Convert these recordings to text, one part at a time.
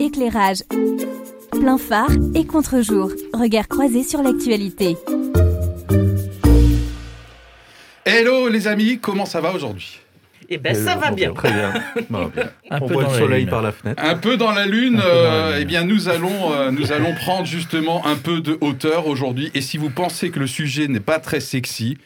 éclairage, plein phare et contre-jour. Regard croisé sur l'actualité. Hello les amis, comment ça va aujourd'hui? Eh ben ça va bien. Très bien. Bon, bien. Un On peu voit dans le soleil lune. par la fenêtre. Un peu dans la lune, dans la euh, lune. eh bien nous allons, euh, nous allons prendre justement un peu de hauteur aujourd'hui. Et si vous pensez que le sujet n'est pas très sexy,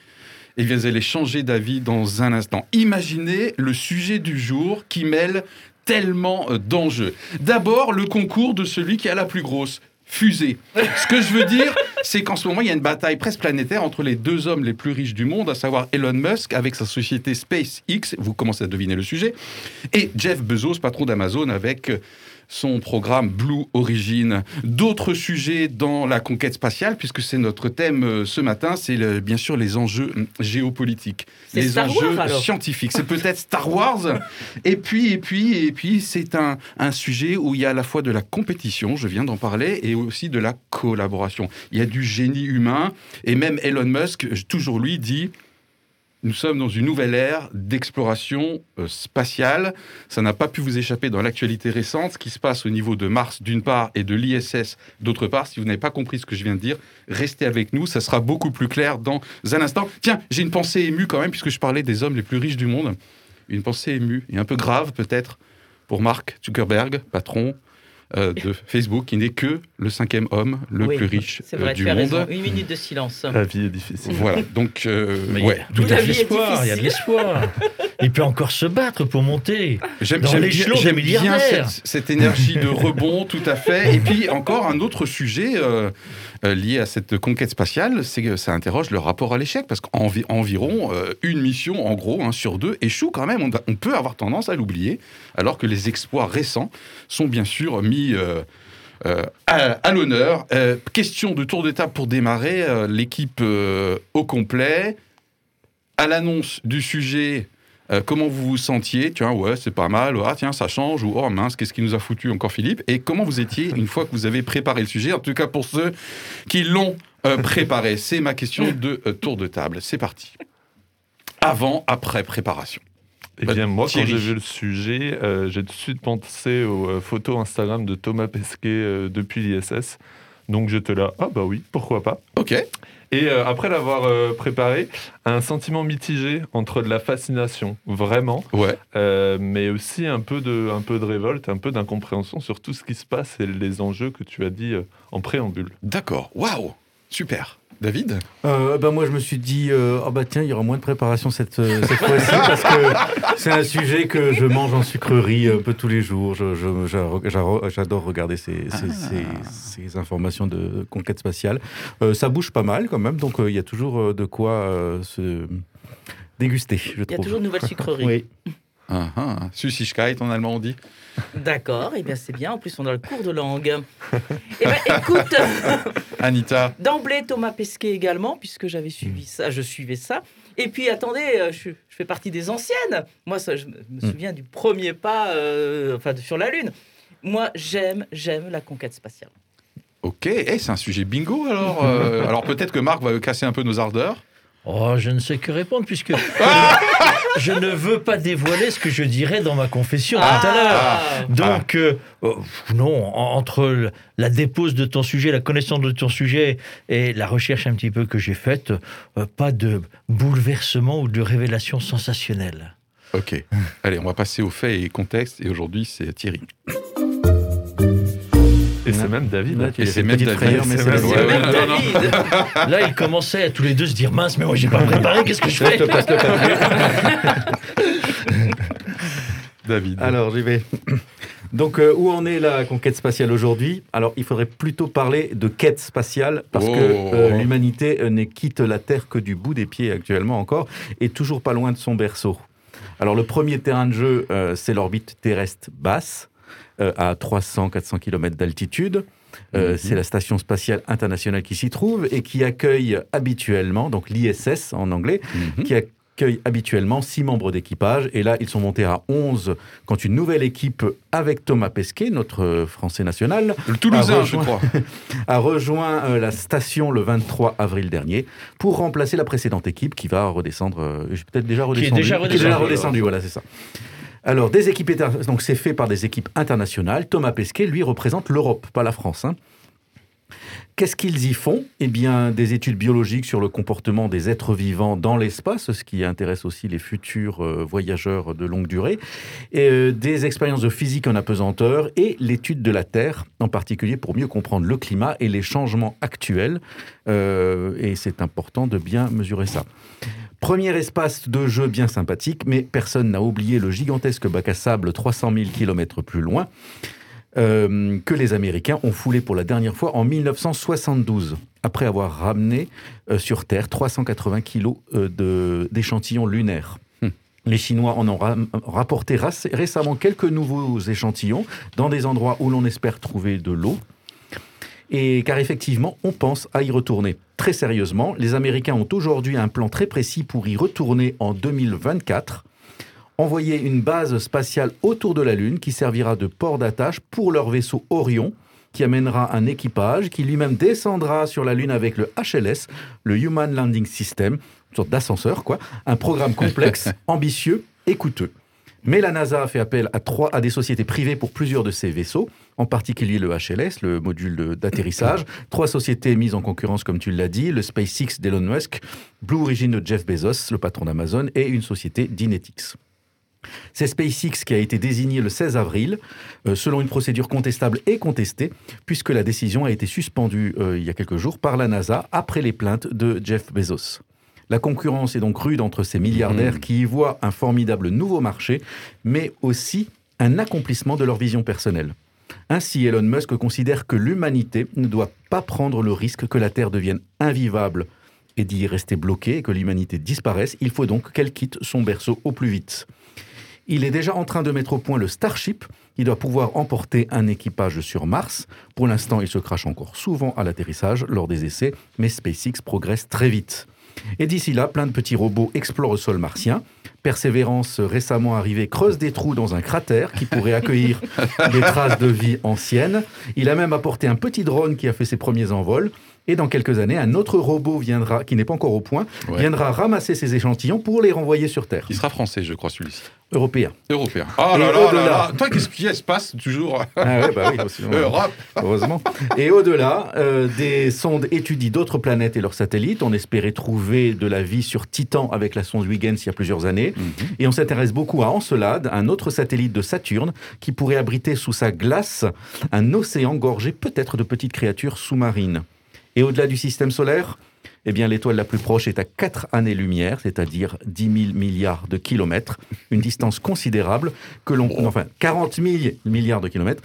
eh bien vous allez changer d'avis dans un instant. Imaginez le sujet du jour qui mêle tellement euh, d'enjeux. D'abord, le concours de celui qui a la plus grosse fusée. Ce que je veux dire, c'est qu'en ce moment, il y a une bataille presque planétaire entre les deux hommes les plus riches du monde, à savoir Elon Musk avec sa société SpaceX, vous commencez à deviner le sujet, et Jeff Bezos, patron d'Amazon, avec son programme Blue Origin. D'autres sujets dans la conquête spatiale, puisque c'est notre thème euh, ce matin, c'est le- bien sûr les enjeux hum, géopolitiques, les Star enjeux Wars, scientifiques. C'est peut-être Star Wars. Et puis, et puis, et puis, c'est un, un sujet où il y a à la fois de la compétition, je viens d'en parler, et aussi de la collaboration. Il y a du génie humain, et même Elon Musk, toujours lui, dit nous sommes dans une nouvelle ère d'exploration euh, spatiale. Ça n'a pas pu vous échapper dans l'actualité récente, ce qui se passe au niveau de Mars d'une part et de l'ISS d'autre part. Si vous n'avez pas compris ce que je viens de dire, restez avec nous, ça sera beaucoup plus clair dans un instant. Tiens, j'ai une pensée émue quand même, puisque je parlais des hommes les plus riches du monde. Une pensée émue et un peu grave peut-être pour Mark Zuckerberg, patron euh, de Facebook, qui n'est que le cinquième homme le Oui, plus riche C'est euh, vrai, du tu as monde. raison. Une minute de silence. La vie est difficile. Voilà, donc euh, ouais, il y a, La de vie est l'espoir, il y a de l'espoir. Il peut encore se battre pour monter. J'aime Dans j'aime l'échelon bien, cette, cette énergie de rebond, tout à fait. Et puis encore un autre sujet euh, euh, lié à cette conquête spatiale, c'est que ça interroge le rapport à l'échec, parce qu'environ une mission, en gros, sur deux, échoue quand même. On, on peut avoir tendance à l'oublier, alors que les exploits récents sont bien sûr mis... euh, euh, à, à l'honneur. Euh, question de tour de table pour démarrer. euh, L'équipe euh, au complet. À l'annonce du sujet, euh, comment vous vous sentiez Tiens, ouais, c'est pas mal. Ah, tiens, ça change. Ou oh mince, qu'est-ce qui nous a foutu encore Philippe? Et comment vous étiez une fois que vous avez préparé le sujet? En tout cas, pour ceux qui l'ont euh, préparé. C'est ma question de euh, tour de table. C'est parti. Avant, après préparation. Eh bien, moi, quand j'ai vu le sujet, euh, j'ai tout de suite pensé aux photos Instagram de Thomas Pesquet euh, depuis l'ISS. Donc j'étais là, ah bah oui, pourquoi pas? Ok. Et euh, après l'avoir euh, préparé, un sentiment mitigé entre de la fascination, vraiment, Ouais. euh, mais aussi un peu, de, un peu de révolte, un peu d'incompréhension sur tout ce qui se passe et les enjeux que tu as dit en préambule. D'accord. Waouh. Super. David Euh, ben moi, je me suis dit, euh, oh bah tiens, il y aura moins de préparation cette, euh, cette fois-ci parce que c'est un sujet que je mange en sucrerie un peu tous les jours. Je- je- j'a- j'a- J'adore regarder ces, ces- ces- ces informations de conquête spatiale. Euh, ça bouge pas mal quand même, donc euh, il y a toujours euh, de quoi euh, se déguster, je Il y a toujours une nouvelle sucrerie. Oui. Ah, ah. Süßigkeit en allemand on dit. D'accord, et bien c'est bien. En plus, on a le cours de langue. Eh ben, écoute, Anita. d'emblée Thomas Pesquet également, puisque j'avais suivi ça, je suivais ça. Et puis attendez, euh, je, je fais partie des anciennes. Moi, ça, je me me souviens du premier pas, euh, enfin, sur la Lune. Moi, j'aime, j'aime la conquête spatiale. Ok. Eh, c'est un sujet bingo alors. euh, alors peut-être que Marc va casser un peu nos ardeurs. Oh, je ne sais que répondre puisque je ne veux pas dévoiler ce que je dirais dans ma confession tout à l'heure. Ah, Donc, euh, euh, non, en- entre la dépose de ton sujet, la connaissance de ton sujet et la recherche un petit peu que j'ai faite, euh, pas de bouleversement ou de révélation sensationnelle. Ok. Allez, on va passer aux faits et contexte. Et aujourd'hui, c'est Thierry. Et c'est même David. Hein, qui Et Il c'est même David. frayeur, mais C'est même- ouais, ouais, non, non. David. Là, ils commençaient à tous les deux se dire mince, mais moi j'ai pas préparé, qu'est-ce que je fais David. Alors, j'y vais. Donc, euh, où en est la conquête spatiale aujourd'hui? Alors, il faudrait plutôt parler de quête spatiale, parce Oh. que euh, l'humanité euh, ne quitte la Terre que du bout des pieds actuellement encore, et toujours pas loin de son berceau. Alors, le premier terrain de jeu, euh, c'est l'orbite terrestre basse, euh, à 300-400 km d'altitude. Euh, Mhm. C'est la station spatiale internationale qui s'y trouve et qui accueille habituellement, donc l'ISS en anglais, Mhm. qui accueille habituellement six membres d'équipage. Et là, ils sont montés à 11 quand une nouvelle équipe avec Thomas Pesquet, notre Français national, Le Toulousain, je crois. a rejoint euh, la station le 23 avril dernier pour remplacer la précédente équipe qui va redescendre. j'ai peut-être déjà redescendu. déjà Qui redescendue. redescendu, voilà, c'est ça. Alors, des équipes donc c'est fait par des équipes internationales. Thomas Pesquet, lui, représente l'Europe, pas la France. hein. Qu'est-ce qu'ils y font? Eh bien, des études biologiques sur le comportement des êtres vivants dans l'espace, ce qui intéresse aussi les futurs euh, voyageurs de longue durée, euh, des expériences de physique en apesanteur et l'étude de la Terre, en particulier pour mieux comprendre le climat et les changements actuels. Euh, et c'est important de bien mesurer ça. Premier espace de jeu bien sympathique, mais personne n'a oublié le gigantesque bac à sable 300 000 km plus loin, euh, que les Américains ont foulé pour la dernière fois en 1972, après avoir ramené euh, sur Terre 380 kilos euh, d'échantillons lunaires. Hmm. Les Chinois en ont ra- rapporté récemment quelques nouveaux échantillons dans des endroits où l'on espère trouver de l'eau. Et car effectivement, on pense à y retourner. Très sérieusement, les Américains ont aujourd'hui un plan très précis pour y retourner en 2024 envoyer une base spatiale autour de la Lune qui servira de port d'attache pour leur vaisseau Orion, qui amènera un équipage qui lui-même descendra sur la Lune avec le HLS, le Human Landing System, une sorte d'ascenseur, quoi. Un programme complexe, ambitieux et coûteux. Mais la NASA a fait appel à, trois, à des sociétés privées pour plusieurs de ces vaisseaux, en particulier le HLS, le module d'atterrissage. Trois sociétés mises en concurrence, comme tu l'as dit, le SpaceX d'Elon Musk, Blue Origin de Jeff Bezos, le patron d'Amazon, et une société Dynetics. C'est SpaceX qui a été désigné le 16 avril, euh, selon une procédure contestable et contestée, puisque la décision a été suspendue euh, il y a quelques jours par la NASA après les plaintes de Jeff Bezos. La concurrence est donc rude entre ces milliardaires qui y voient un formidable nouveau marché, mais aussi un accomplissement de leur vision personnelle. Ainsi, Elon Musk considère que l'humanité ne doit pas prendre le risque que la Terre devienne invivable et d'y rester bloquée et que l'humanité disparaisse. Il faut donc qu'elle quitte son berceau au plus vite. Il est déjà en train de mettre au point le Starship, qui doit pouvoir emporter un équipage sur Mars. Pour l'instant, il se crache encore souvent à l'atterrissage lors des essais, mais SpaceX progresse très vite. Et d'ici là, plein de petits robots explorent le sol martien. Persévérance, récemment arrivé, creuse des trous dans un cratère qui pourrait accueillir des traces de vie anciennes. Il a même apporté un petit drone qui a fait ses premiers envols. Et dans quelques années, un autre robot viendra, qui n'est pas encore au point, Ouais. viendra ramasser ces échantillons pour les renvoyer sur Terre. Il sera français, je crois, celui-ci. Européen. Européen. Ah Et là là là là Toi, qu'est-ce qui se passe toujours Ah ouais, bah oui, aussi. Europe heureusement. Et au-delà, euh, des sondes étudient d'autres planètes et leurs satellites. On espérait trouver de la vie sur Titan avec la sonde Huygens il y a plusieurs années. Mhm. Et on s'intéresse beaucoup à Encelade, un autre satellite de Saturne qui pourrait abriter sous sa glace un océan gorgé peut-être de petites créatures sous-marines. Et au-delà du système solaire, eh bien, l'étoile la plus proche est à 4 années-lumière, c'est-à-dire 10 000 milliards de kilomètres, une distance considérable que l'on... Enfin, 40 000 milliards de kilomètres,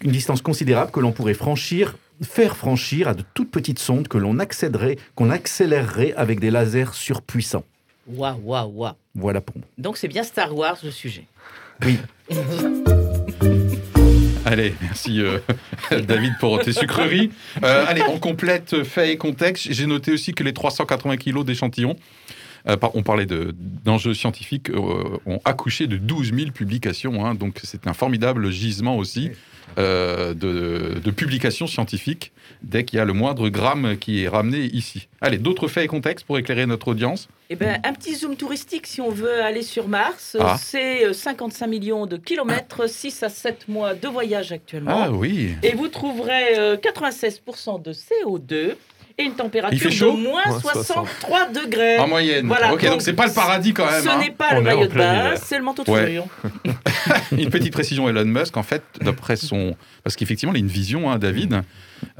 une distance considérable que l'on pourrait franchir, faire franchir à de toutes petites sondes que l'on accéderait, qu'on accélérerait avec des lasers surpuissants. Waouh, waouh, waouh. Voilà pour moi. Donc c'est bien Star Wars le sujet. Oui. Allez, merci euh, David pour tes sucreries. Euh, allez, on complète fait et contexte. J'ai noté aussi que les 380 kilos d'échantillons, on parlait de- d'enjeux scientifiques, euh, ont accouché de 12 000 publications. hein. donc c'est un formidable gisement aussi euh, de, de publications scientifiques dès qu'il y a le moindre gramme qui est ramené ici. Allez, d'autres faits et contextes pour éclairer notre audience? Eh ben, un petit zoom touristique si on veut aller sur Mars. Ah. C'est euh, 55 millions de kilomètres, 6 à 7 mois de voyage actuellement. Ah oui. Et vous trouverez euh, 96% de CO2 et une température de moins Moins 63 degrés. En moyenne. Voilà, ok, donc c'est pas le paradis quand même. Ce hein. n'est pas On le maillot de hiver. c'est le manteau de Ouais. furion. Une petite précision, Elon Musk, en fait, d'après son. Parce qu'effectivement, il a une vision, hein, David.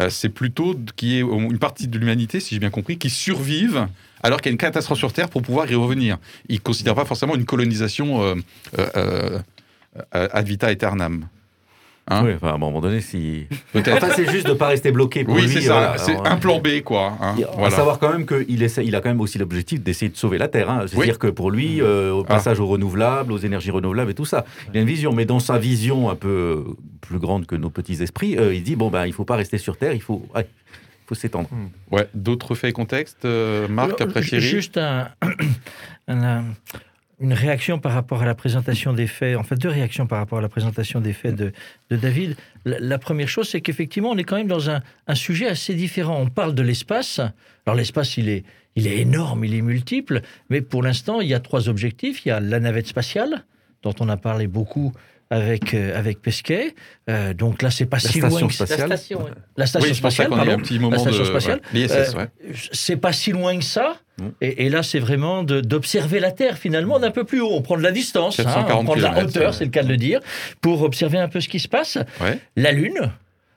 Euh, c'est plutôt qu'il y ait une partie de l'humanité, si j'ai bien compris, qui survive alors qu'il y a une catastrophe sur Terre pour pouvoir y revenir. Il ne considère pas forcément une colonisation euh, euh, euh, euh, ad vita aeternam. Hein oui, enfin, à un moment donné, si. Peut-être. Enfin, c'est juste de ne pas rester bloqué pour oui, lui. c'est ça. voilà. c'est Alors, un plan B, quoi. hein. Il- À Voilà. savoir quand même qu'il essaie, il a quand même aussi l'objectif d'essayer de sauver la Terre. hein. C'est-à-dire que pour lui, euh, au Ah. passage aux renouvelables, aux énergies renouvelables et tout ça, il a une vision. Mais dans sa vision un peu euh, plus grande que nos petits esprits, euh, il dit bon ben il faut pas rester sur Terre, il faut, ouais, faut s'étendre. Ouais. D'autres faits et contextes, euh, Marc, Alors, après Thierry Juste un- un- un- une réaction par rapport à la présentation des faits, en fait deux réactions par rapport à la présentation des faits de, de David. La, la première chose, c'est qu'effectivement, on est quand même dans un, un sujet assez différent. On parle de l'espace. Alors l'espace, il est, il est énorme, il est multiple, mais pour l'instant, il y a trois objectifs. Il y a la navette spatiale, dont on a parlé beaucoup avec, euh, avec Pesquet. Euh, donc là, c'est pas La si loin station que ça. La station, ouais. La station Oui, spatiale, pardon. un petit moment la station de spatiale. ouais, Euh, ouais. C'est pas si loin que ça. Et, et là, c'est vraiment d'observer la Terre, finalement, d'un peu plus haut. On prend de la distance, hein, 740 on prend de la hauteur, c'est le cas de le dire, pour observer un peu ce qui se passe. Ouais. La Lune,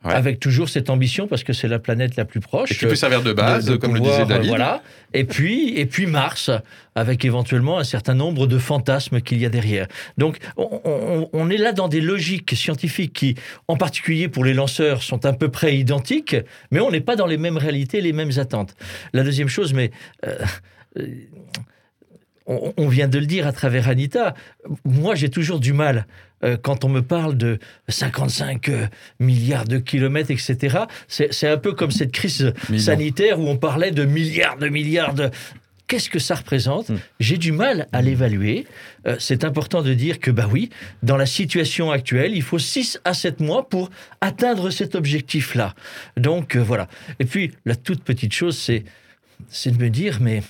Ouais. avec toujours cette ambition, parce que c'est la planète la plus proche. Et qui peut servir de base, de- de comme pouvoir, le disait David. Voilà. Et puis, et puis Mars, avec éventuellement un certain nombre de fantasmes qu'il y a derrière. Donc, on, on- on est là dans des logiques scientifiques qui, en particulier pour les lanceurs, sont à peu près identiques, mais on n'est pas dans les mêmes réalités, les mêmes attentes. La deuxième chose, mais euh, euh, on, on vient de le dire à travers Anita, moi j'ai toujours du mal euh, quand on me parle de 55 euh, milliards de kilomètres, etc. C'est un peu comme cette crise sanitaire où on parlait de milliards de milliards de... Qu'est-ce que ça représente Hmm. J'ai du mal à l'évaluer. Euh, c'est important de dire que, bah oui, dans la situation actuelle, il faut 6 à 7 mois pour atteindre cet objectif-là. Donc, voilà. Et puis, la toute petite chose, c'est de me dire, mais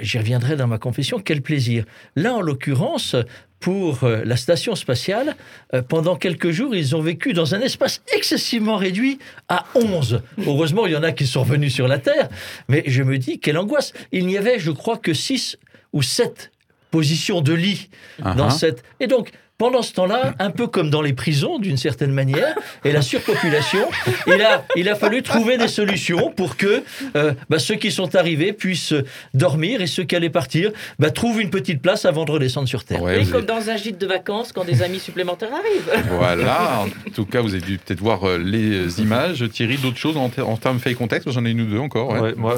j'y reviendrai dans ma confession, quel plaisir. Là, en l'occurrence, pour euh, la station spatiale, euh, pendant quelques jours, ils ont vécu dans un espace excessivement réduit à 11. Heureusement, il y en a qui sont revenus sur la Terre, mais je me dis, quelle angoisse. Il n'y avait, je crois, que 6 ou 7 positions de lit dans Uh-huh. cette... Et donc, pendant ce temps-là, un peu comme dans les prisons, d'une certaine manière, et la surpopulation, il a, il a fallu trouver des solutions pour que euh, bah, ceux qui sont arrivés puissent dormir et ceux qui allaient partir bah, trouvent une petite place avant de redescendre sur Terre. Ouais, Et comme dans un gîte de vacances quand des amis supplémentaires arrivent. Voilà, en tout cas, vous avez dû peut-être voir euh, les images. Thierry, d'autres choses en, ter- en termes fait contexte? J'en ai une ou deux encore. ouais. Ouais, moi,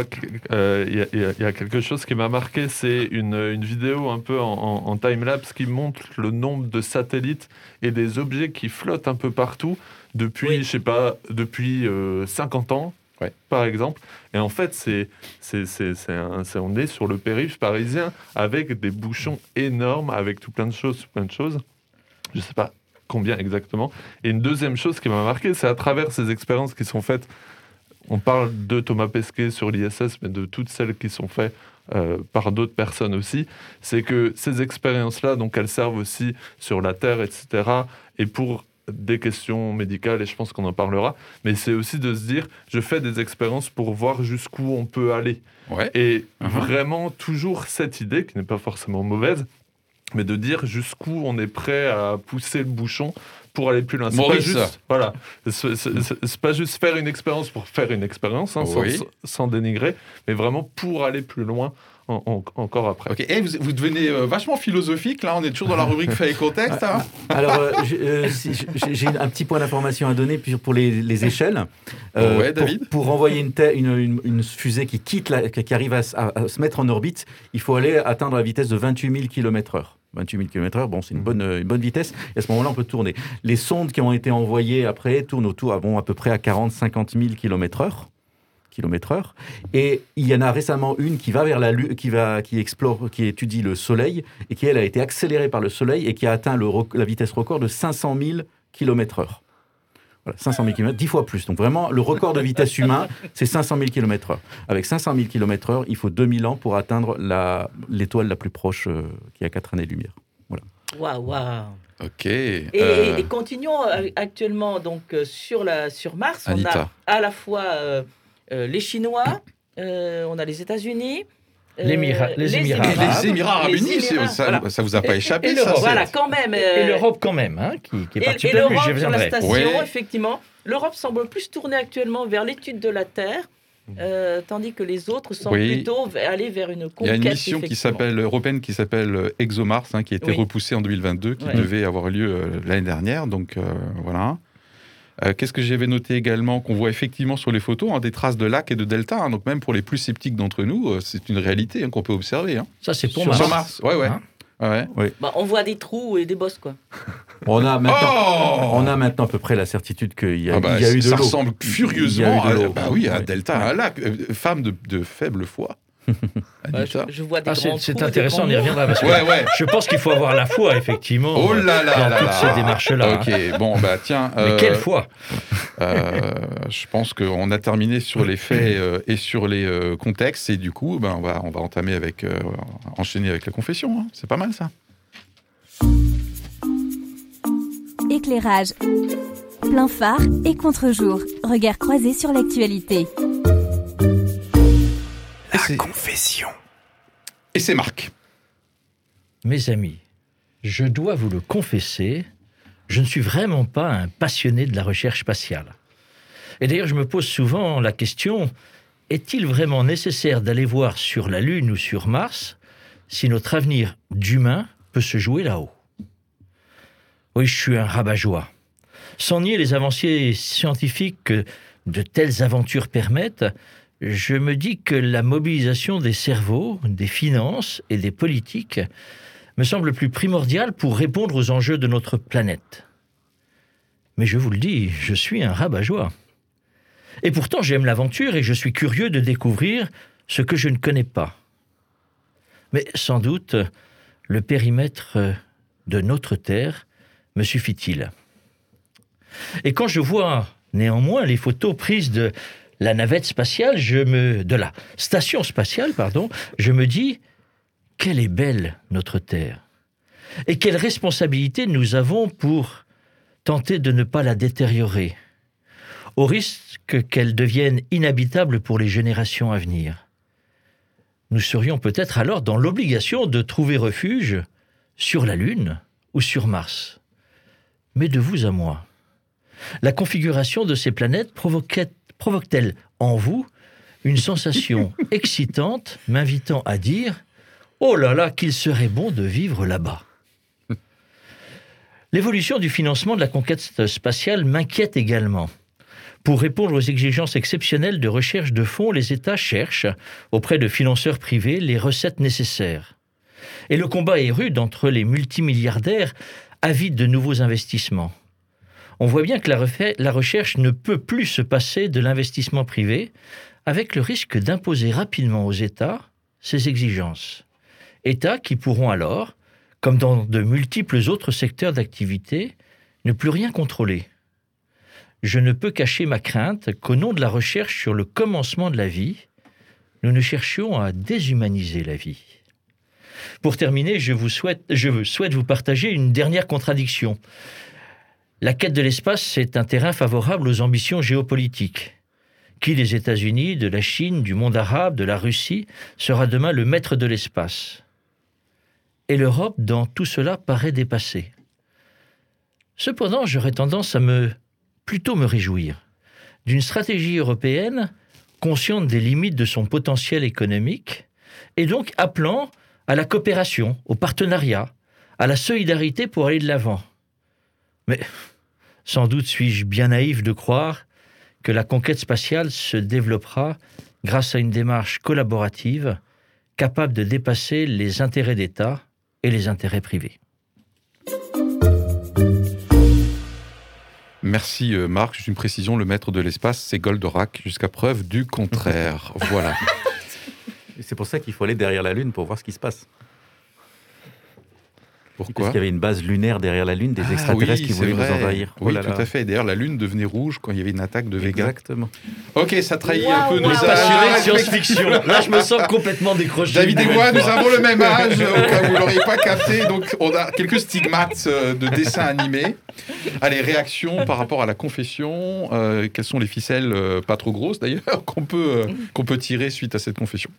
euh, y il y a quelque chose qui m'a marqué, c'est une, une vidéo un peu en, en- en time-lapse qui montre le nombre de satellites et des objets qui flottent un peu partout depuis, Oui. je sais pas, depuis euh, 50 ans, Ouais. par exemple. Et en fait, c'est, c'est, c'est, c'est un- c'est- on est sur le périph' parisien avec des bouchons énormes, avec tout plein de choses, tout plein de choses. Je sais pas combien exactement. Et une deuxième chose qui m'a marqué, c'est à travers ces expériences qui sont faites on parle de Thomas Pesquet sur l'ISS, mais de toutes celles qui sont faites euh, par d'autres personnes aussi, c'est que ces expériences-là, donc elles servent aussi sur la Terre, etc., et pour des questions médicales, et je pense qu'on en parlera, mais c'est aussi de se dire, je fais des expériences pour voir jusqu'où on peut aller. Ouais. Et Mhm. vraiment, toujours cette idée, qui n'est pas forcément mauvaise, mais de dire jusqu'où on est prêt à pousser le bouchon pour aller plus loin. C'est pas juste, voilà, c'est- pas juste faire une expérience pour faire une expérience, hein, sans- Oui. sans, sans dénigrer, mais vraiment pour aller plus loin en- en- encore après. Ok, vous, vous devenez euh, vachement philosophique, là, on est toujours dans la rubrique fait et contexte. hein. Alors, euh, j'ai euh, si- j'ai un petit point d'information à donner pour les, les échelles. Euh, Ouais, pour- David Pour, envoyer une, te- une, une- une fusée qui, quitte la- qui arrive à, s- à- à se mettre en orbite, il faut aller atteindre la vitesse de 28 000 km/h. 28 000 km/h, bon, c'est une bonne, euh, une bonne vitesse. Et à ce moment-là, on peut tourner. Les sondes qui ont été envoyées après tournent autour, ah bon, à peu près à 40-50 000 km/h. heure. Et il y en a récemment une qui va vers la Lune, qui va, qui explore, qui étudie le Soleil et qui elle a été accélérée par le Soleil et qui a atteint le la vitesse record de 500 000 km heure. Voilà, 500 000 km, 10 fois plus. Donc vraiment, le record de vitesse humain, c'est 500 000 km heure. Avec 500 000 km heure, il faut 2000 ans pour atteindre l'étoile la, plus proche euh, qui a 4 années-lumière. Waouh, waouh. Ok. Et, euh, et continuons euh, actuellement donc euh, sur la sur Mars. On Anita. a à la fois euh, euh, les Chinois, euh, on a les États-Unis, euh, les Émirats et arabes. les Émirats arabes Les unis, ça, voilà. ça vous a pas Et- échappé, et ça Voilà, quand même. Et euh, l'Europe quand même, hein, qui, qui est Et, partie et l'Europe sur la reviendrai. station, Ouais. effectivement, l'Europe semble plus tourner actuellement vers l'étude de la Terre, euh, tandis que les autres semblent Oui. plutôt aller vers une Il y conquête. a une mission qui s'appelle européenne qui s'appelle ExoMars, hein, qui a été Oui. repoussée en 2022, qui Ouais. devait avoir lieu euh, l'année dernière. Donc euh, voilà. Euh, Qu'est-ce que j'avais noté également qu'on voit effectivement sur les photos hein, des traces de lacs et de delta. hein. donc même pour les plus sceptiques d'entre nous, euh, c'est une réalité hein, qu'on peut observer. hein. Ça, c'est pour sur, Mars. sur Mars. Ouais, ouais. Hein ouais. Bah, on voit des trous et des bosses, quoi. On a maintenant, Oh on a maintenant à peu près la certicitude qu'il y a, Ah bah, il y a eu de ça l'eau. ressemble Il y a furieusement à, bah oui, à Ouais. Delta, à un lac. Euh, femme de, de faible foi. Ouais, je, Anita. je vois des Ah, c'est des intéressant, on y reviendra. Parce que Ouais, ouais. Je pense qu'il faut avoir la foi, effectivement, Oh là là dans là toutes là. ces démarches-là. hein. Ok, bon, bah tiens. Mais euh, quelle foi Euh, je pense qu'on a terminé sur les faits euh, et sur les euh, contextes et du coup, ben, on, va, on va entamer avec, euh, enchaîner avec la confession. hein. C'est pas mal ça. Éclairage. Plein phare et contre-jour. Regard croisé sur l'actualité. Confession. Et c'est Marc. Mes amis, je dois vous le confesser, je ne suis vraiment pas un passionné de la recherche spatiale. Et d'ailleurs, je me pose souvent la question, est-il vraiment nécessaire d'aller voir sur la Lune ou sur Mars si notre avenir d'humain peut se jouer là-haut? Oui, je suis un rabat-joie. Sans nier les avancées scientifiques que de telles aventures permettent, je me dis que la mobilisation des cerveaux, des finances et des politiques me semble plus primordiale pour répondre aux enjeux de notre planète. Mais je vous le dis, je suis un rabat-joie. Et pourtant, j'aime l'aventure et je suis curieux de découvrir ce que je ne connais pas. Mais sans doute, le périmètre de notre Terre me suffit-il. Et quand je vois néanmoins les photos prises de la navette spatiale, je me de la station spatiale, pardon, je me dis quelle est belle notre Terre et quelle responsabilité nous avons pour tenter de ne pas la détériorer, au risque qu'elle devienne inhabitable pour les générations à venir. Nous serions peut-être alors dans l'obligation de trouver refuge sur la Lune ou sur Mars. Mais de vous à moi, la configuration de ces planètes provoquait- provoque-t-elle en vous une sensation excitante m'invitant à dire Oh là là, qu'il serait bon de vivre là-bas L'évolution du financement de la conquête spatiale m'inquiète également. Pour répondre aux exigences exceptionnelles de recherche de fonds, les États cherchent, auprès de financeurs privés, les recettes nécessaires. Et le combat est rude entre les multimilliardaires avides de nouveaux investissements. On voit bien que la, recherche ne peut plus se passer de l'investissement privé, avec le risque d'imposer rapidement aux États ces exigences. États qui pourront alors, comme dans de multiples autres secteurs d'activité, ne plus rien contrôler. Je ne peux cacher ma crainte qu'au nom de la recherche sur le commencement de la vie, nous ne cherchions à déshumaniser la vie. Pour terminer, je souhaite vous partager une dernière contradiction. La quête de l'espace est un terrain favorable aux ambitions géopolitiques. Qui des États-Unis, de la Chine, du monde arabe, de la Russie sera demain le maître de l'espace? Et l'Europe, dans tout cela, paraît dépassée. Cependant, j'aurais tendance à me plutôt me réjouir d'une stratégie européenne consciente des limites de son potentiel économique et donc appelant à la coopération, au partenariat, à la solidarité pour aller de l'avant. Mais sans doute suis-je bien naïf de croire que la conquête spatiale se développera grâce à une démarche collaborative capable de dépasser les intérêts d'État et les intérêts privés. Merci euh, Marc. Juste une précision, le maître de l'espace, c'est Goldorak, jusqu'à preuve du contraire. voilà. C'est pour ça qu'il faut aller derrière la Lune pour voir ce qui se passe. Parce qu'il y avait une base lunaire derrière la Lune, des Ah extraterrestres oui, qui voulaient vrai. nous envahir. Oui, Oh là tout là. à fait. D'ailleurs, la Lune devenait rouge quand il y avait une attaque de Vega. Exactement. Ok, ça trahit un peu nos âges. waouh. Ah, science-fiction. Là, je me sens complètement décroché. David et moi, nous avons le même âge, au cas où vous l'auriez pas capté. Donc, on a quelques stigmates euh, de dessins animés. Allez, réaction par rapport à la confession. Euh, quelles sont les ficelles, euh, pas trop grosses d'ailleurs, qu'on peut, euh, qu'on peut tirer suite à cette confession?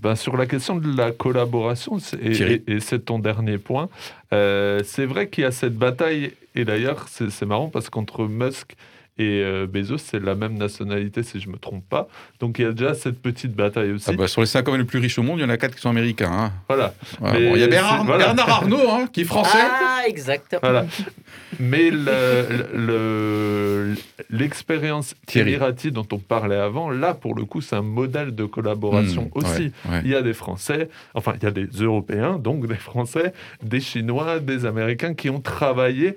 Ben, sur la question de la collaboration, et, c'est ton dernier point, euh, c'est vrai qu'il y a cette bataille, et d'ailleurs c'est c'est marrant parce qu'entre Musk et euh, Bezos, c'est la même nationalité si je me trompe pas, donc il y a déjà cette petite bataille aussi. Ah bah, Sur les 5 hommes les plus riches au monde, il y en a 4 qui sont américains. hein. Voilà. Bon, il y a Bernard, c'est- voilà. Bernard Arnault, hein, qui est français. Ah, exactement. Voilà. Mais le- le- l'expérience Thierry. Emirati dont on parlait avant, là pour le coup c'est un modèle de collaboration Mmh, aussi. ouais, ouais. Il y a des Français, enfin il y a des Européens, donc des Français, des Chinois, des Américains qui ont travaillé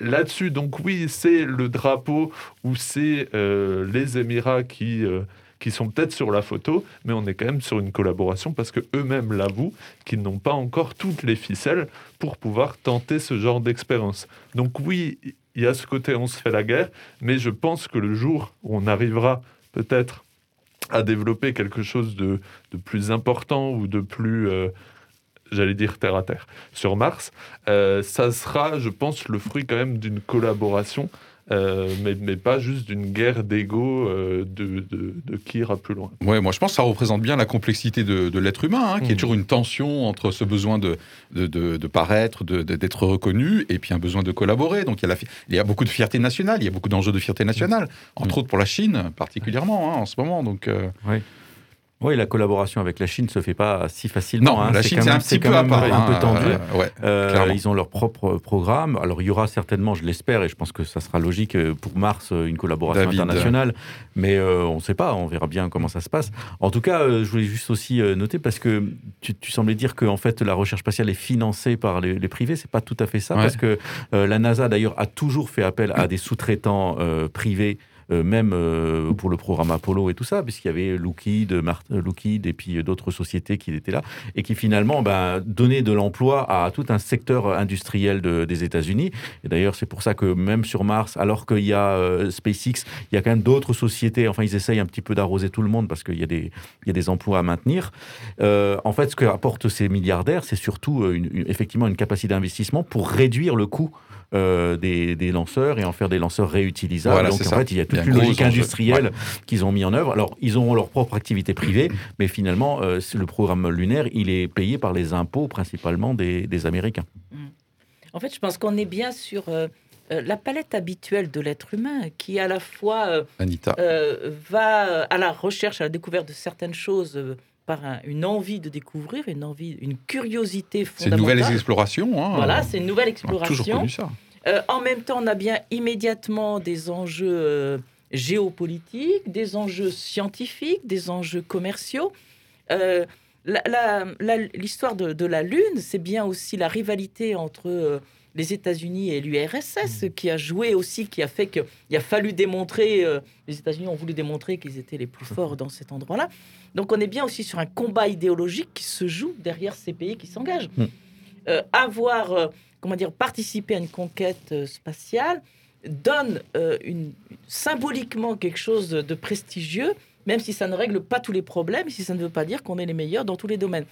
là-dessus. Donc oui, c'est le drapeau ou c'est euh, les Émirats qui, euh, qui sont peut-être sur la photo, mais on est quand même sur une collaboration parce que eux-mêmes l'avouent qu'ils n'ont pas encore toutes les ficelles pour pouvoir tenter ce genre d'expérience. Donc oui, il y a ce côté on se fait la guerre, mais je pense que le jour où on arrivera peut-être à développer quelque chose de, de plus important ou de plus euh, j'allais dire terre à terre, sur Mars, euh, ça sera, je pense, le fruit quand même d'une collaboration euh, mais, mais, pas juste d'une guerre d'ego euh, de, de, de, qui ira plus loin. Ouais, moi je pense que ça représente bien la complexité de, de l'être humain, hein, qui mmh. est toujours une tension entre ce besoin de, de paraître, d'être reconnu, et puis un besoin de collaborer. Donc il y, a la, il y a beaucoup de fierté nationale, il y a beaucoup d'enjeux de fierté nationale, mmh. entre mmh. autres pour la Chine particulièrement hein, en ce moment. Donc, oui. Oui, la collaboration avec la Chine ne se fait pas si facilement. Non, hein. la Chine, c'est un petit peu à part, un peu hein, tendu. Euh, ouais, euh, ils ont leur propre programme. Alors, il y aura certainement, je l'espère, et je pense que ça sera logique euh, pour Mars, une collaboration David. internationale. Mais euh, on ne sait pas, on verra bien comment ça se passe. En tout cas, je voulais juste aussi noter, parce que tu, tu semblais dire que en fait, la recherche spatiale est financée par les, les privés. C'est pas tout à fait ça, Ouais. parce que la NASA, d'ailleurs, a toujours fait appel à des sous-traitants privés même euh, pour le programme Apollo et tout ça, puisqu'il y avait Lockheed, Mar Lockheed et puis d'autres sociétés qui étaient là, et qui finalement ben, donnaient de l'emploi à tout un secteur industriel de, des États-Unis. Et d'ailleurs, c'est pour ça que même sur Mars, alors qu'il y a euh, SpaceX, il y a quand même d'autres sociétés, enfin, ils essayent un petit peu d'arroser tout le monde parce qu'il y, a des, il y a des emplois à maintenir. Euh, en fait, ce que apportent ces milliardaires, c'est surtout une, une, effectivement une capacité d'investissement pour réduire le coût euh, des, des, lanceurs et en faire des lanceurs réutilisables. Voilà, Donc en ça. fait, il y a toute une logique industrielle ouais. qu'ils ont mis en œuvre. Alors, ils auront leur propre activité privée, mais finalement, euh, le programme lunaire, il est payé par les impôts principalement des, des Américains. En fait, je pense qu'on est bien sur euh, la palette habituelle de l'être humain qui, à la fois, Anita. Euh, va à la recherche, à la découverte de certaines choses euh, par un, une envie de découvrir, une envie, une curiosité C'est une fondamentale. nouvelle exploration. Hein. Voilà, c'est une nouvelle On a toujours exploration. connu ça. Euh, en même temps, on a bien immédiatement des enjeux euh, géopolitiques, des enjeux scientifiques, des enjeux commerciaux. Euh, L'histoire de, de la Lune, c'est bien aussi la rivalité entre les États-Unis et l'URSS qui a joué aussi, qui a fait qu'il a fallu démontrer, euh, les États-Unis ont voulu démontrer qu'ils étaient les plus forts dans cet endroit-là. Donc on est bien aussi sur un combat idéologique qui se joue derrière ces pays qui s'engagent. Mm. Euh, avoir, comment dire, participé à une conquête euh, spatiale donne euh, une, symboliquement quelque chose de prestigieux, même si ça ne règle pas tous les problèmes, si ça ne veut pas dire qu'on est les meilleurs dans tous les domaines.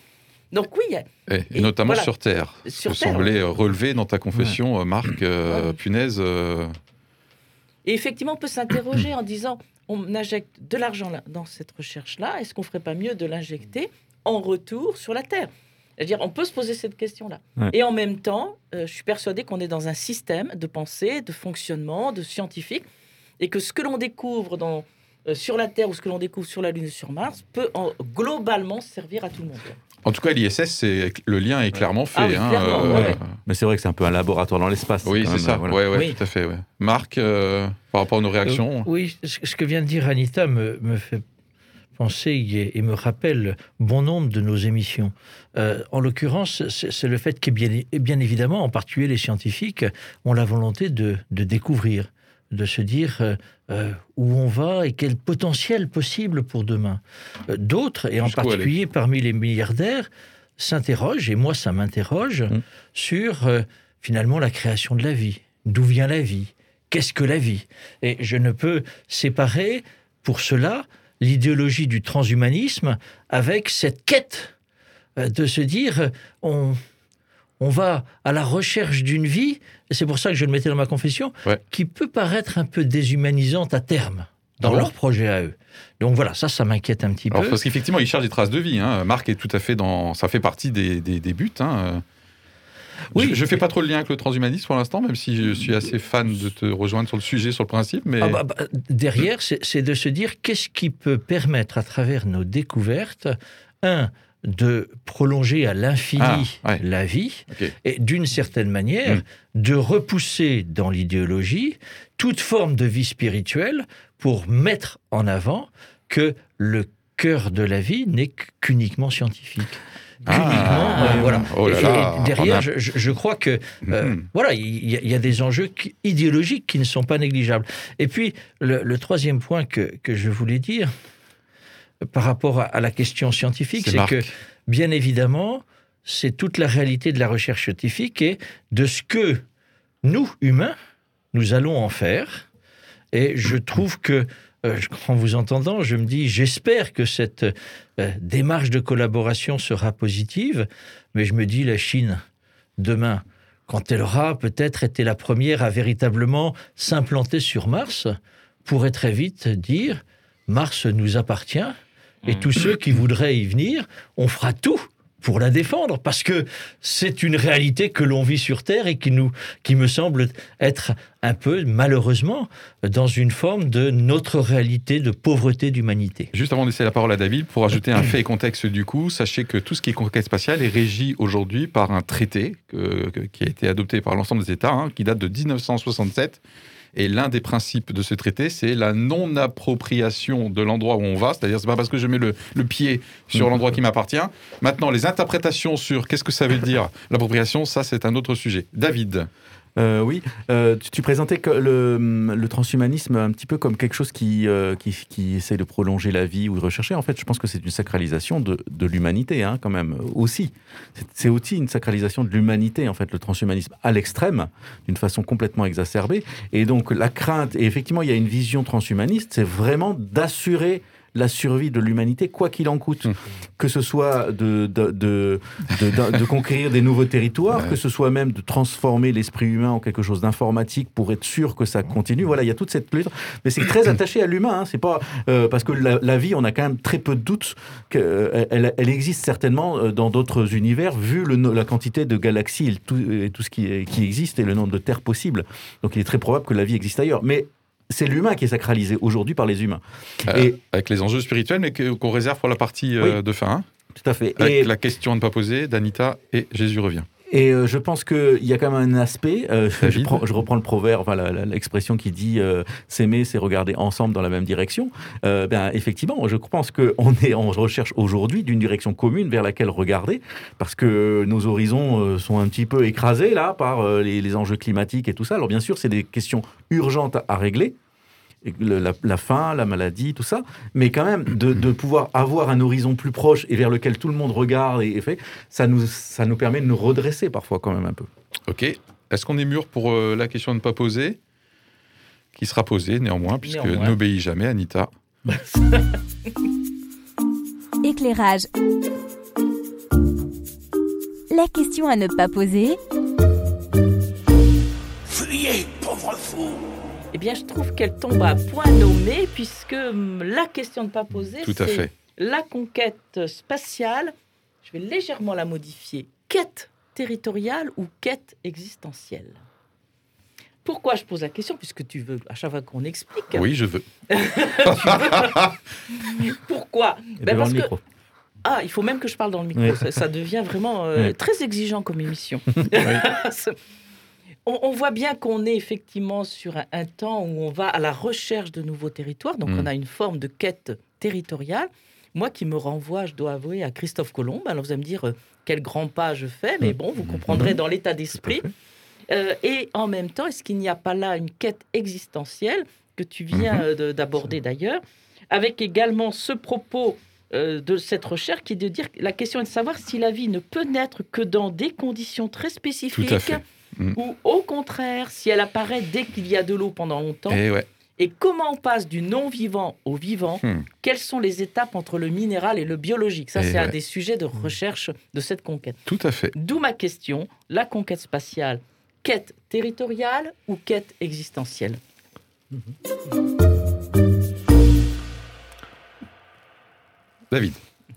Donc oui, Et, et Et notamment voilà. sur Terre. Sur Vous Terre, semblez relever dans ta confession, euh, Marc, euh, Ouais. punaise. euh, Et effectivement, on peut s'interroger en disant on injecte de l'argent dans cette recherche-là, est-ce qu'on ferait pas mieux de l'injecter en retour sur la Terre? C'est-à-dire, on peut se poser cette question-là. Ouais. Et en même temps, euh, je suis persuadé qu'on est dans un système de pensée, de fonctionnement, de scientifique, et que ce que l'on découvre dans, euh, sur la Terre ou ce que l'on découvre sur la Lune ou sur Mars peut en- globalement servir à tout le monde. En tout cas, l'ISS, c'est le lien est clairement fait. Ah oui, hein, clairement, euh, ouais. Mais c'est vrai que c'est un peu un laboratoire dans l'espace. Oui, c'est ça. voilà. Ouais, ouais, Oui. tout à fait. ouais. Marc, euh, par rapport à nos réactions. Euh, oui, ce ce que vient de dire Anita me, me fait penser et, et me rappelle bon nombre de nos émissions. Euh, en l'occurrence, c'est le fait que, bien, bien évidemment, en particulier les scientifiques, ont la volonté de, de découvrir, de se dire euh, euh, où on va et quel potentiel possible pour demain. Euh, D'autres, et en particulier parmi les milliardaires, s'interrogent, et moi ça m'interroge, Mm. sur finalement la création de la vie. D'où vient la vie? Qu'est-ce que la vie? Et je ne peux séparer pour cela l'idéologie du transhumanisme avec cette quête euh, de se dire on, on va à la recherche d'une vie, et c'est pour ça que je le mettais dans ma confession, Ouais. qui peut paraître un peu déshumanisante à terme dans bon leur projet à eux. Donc voilà, ça, ça m'inquiète un petit Alors, peu. parce qu'effectivement, il cherche des traces de vie. Hein. Marc est tout à fait dans. Ça fait partie des, des, des buts. Hein. Oui. Je, je fais pas trop le lien avec le transhumanisme pour l'instant, même si je suis assez fan de te rejoindre sur le sujet, sur le principe. Mais Ah bah, bah, derrière, c'est de se dire qu'est-ce qui peut permettre à travers nos découvertes, un, de prolonger à l'infini Ah, ouais. la vie, et d'une certaine manière, Mm. de repousser dans l'idéologie toute forme de vie spirituelle pour mettre en avant que le cœur de la vie n'est qu'uniquement scientifique. Ah. Uniquement, euh, voilà. Oh là Et- là, et derrière, a- je, crois que euh, Mhm. voilà, il y, a- il y a des enjeux qui- idéologiques qui ne sont pas négligeables. Et puis, le, le troisième point que, que je voulais dire euh, par rapport à, à la question scientifique, C'est que, bien évidemment, c'est toute la réalité de la recherche scientifique et de ce que nous, humains, nous allons en faire. Et je trouve que euh, en vous entendant, je me dis, j'espère que cette euh, démarche de collaboration sera positive, mais je me dis, la Chine, demain, quand elle aura peut-être été la première à véritablement s'implanter sur Mars, pourrait très vite dire, Mars nous appartient, et Mm. tous ceux qui voudraient y venir, on fera tout pour la défendre, parce que c'est une réalité que l'on vit sur Terre et qui, nous, qui me semble être un peu, malheureusement, dans une forme de notre réalité de pauvreté d'humanité. Juste avant de laisser la parole à David, pour ajouter un fait et contexte du coup, sachez que tout ce qui est conquête spatiale est régi aujourd'hui par un traité que- qui a été adopté par l'ensemble des États, hein, qui date de 1967. Et l'un des principes de ce traité, c'est la non-appropriation de l'endroit où on va. C'est-à-dire, c'est pas parce que je mets le, pied sur l'endroit qui m'appartient. Maintenant, les interprétations sur qu'est-ce que ça veut dire l'appropriation, ça, c'est un autre sujet. David, Euh, oui, euh, tu, présentais que le, transhumanisme un petit peu comme quelque chose qui, euh, qui, qui essaye de prolonger la vie ou de rechercher. En fait, je pense que c'est une sacralisation de, de l'humanité, hein, quand même, aussi. C'est aussi une sacralisation de l'humanité, en fait, le transhumanisme à l'extrême, d'une façon complètement exacerbée. Et donc, la crainte, et effectivement, il y a une vision transhumaniste, c'est vraiment d'assurer la survie de l'humanité, quoi qu'il en coûte. Mmh. Que ce soit de, de, de, de- de- de conquérir des nouveaux territoires, Ouais. que ce soit même de transformer l'esprit humain en quelque chose d'informatique pour être sûr que ça continue. Voilà, il y a toute cette lutte. Mais c'est très attaché à l'humain. hein. C'est pas euh, parce que la, la vie, on a quand même très peu de doutes qu'elle elle, elle existe certainement euh, dans d'autres univers, vu le la quantité de galaxies et tout, et tout ce qui, qui existe et le nombre de terres possibles. Donc il est très probable que la vie existe ailleurs. Mais c'est l'humain qui est sacralisé aujourd'hui par les humains. euh, Et- avec les enjeux spirituels, mais qu'on réserve pour la partie euh, de fin. hein. Tout à fait. Avec Et- la question à ne pas poser d'Anita et Jésus revient. Et euh, je pense qu'il y a quand même un aspect, euh, je, David prends- je reprends le proverbe, enfin, l'expression qui dit euh, s'aimer, c'est regarder ensemble dans la même direction. Euh, ben, effectivement, je pense qu'on est en recherche aujourd'hui d'une direction commune vers laquelle regarder, parce que nos horizons euh, sont un petit peu écrasés là par euh, les, les enjeux climatiques et tout ça. Alors bien sûr, c'est des questions urgentes à régler. Et le- la, la faim, la maladie, tout ça, mais quand même de, de pouvoir avoir un horizon plus proche et vers lequel tout le monde regarde et, et fait, ça nous, ça nous permet de nous redresser parfois quand même un peu. Ok. Est-ce qu'on est mûr pour euh, la question à ne pas poser? Qui sera posée néanmoins, puisque n'obéis jamais, Anita. Éclairage. La question à ne pas poser Eh bien, je trouve qu'elle tombe à point nommé, puisque hum, la question de ne pas poser, Tout à c'est fait. la conquête spatiale. Je vais légèrement la modifier. Quête territoriale ou quête existentielle? Pourquoi je pose la question? Puisque tu veux à chaque fois qu'on explique. Oui, je veux. Pourquoi? Ben, parce le que- micro. Ah, il faut même que je parle dans le micro. Oui. Ça, ça devient vraiment euh, Oui. très exigeant comme émission. on, on voit bien qu'on est effectivement sur un, un temps où on va à la recherche de nouveaux territoires. Donc, Mm. on a une forme de quête territoriale. Moi qui me renvoie, je dois avouer, à Christophe Colomb. Alors, vous allez me dire euh, quel grand pas je fais, mais bon, vous comprendrez dans l'état d'esprit. Euh, et en même temps, est-ce qu'il n'y a pas là une quête existentielle que tu viens euh, de- d'aborder d'ailleurs, avec également ce propos euh, de cette recherche qui est de dire que la question est de savoir si la vie ne peut naître que dans des conditions très spécifiques, Ou au contraire, si elle apparaît dès qu'il y a de l'eau pendant longtemps, Et ouais. et comment on passe du non-vivant au vivant, Hmm. quelles sont les étapes entre le minéral et le biologique? Ça, Et c'est un des sujets de recherche de cette conquête. Tout à fait. D'où ma question, la conquête spatiale, quête territoriale ou quête existentielle? David.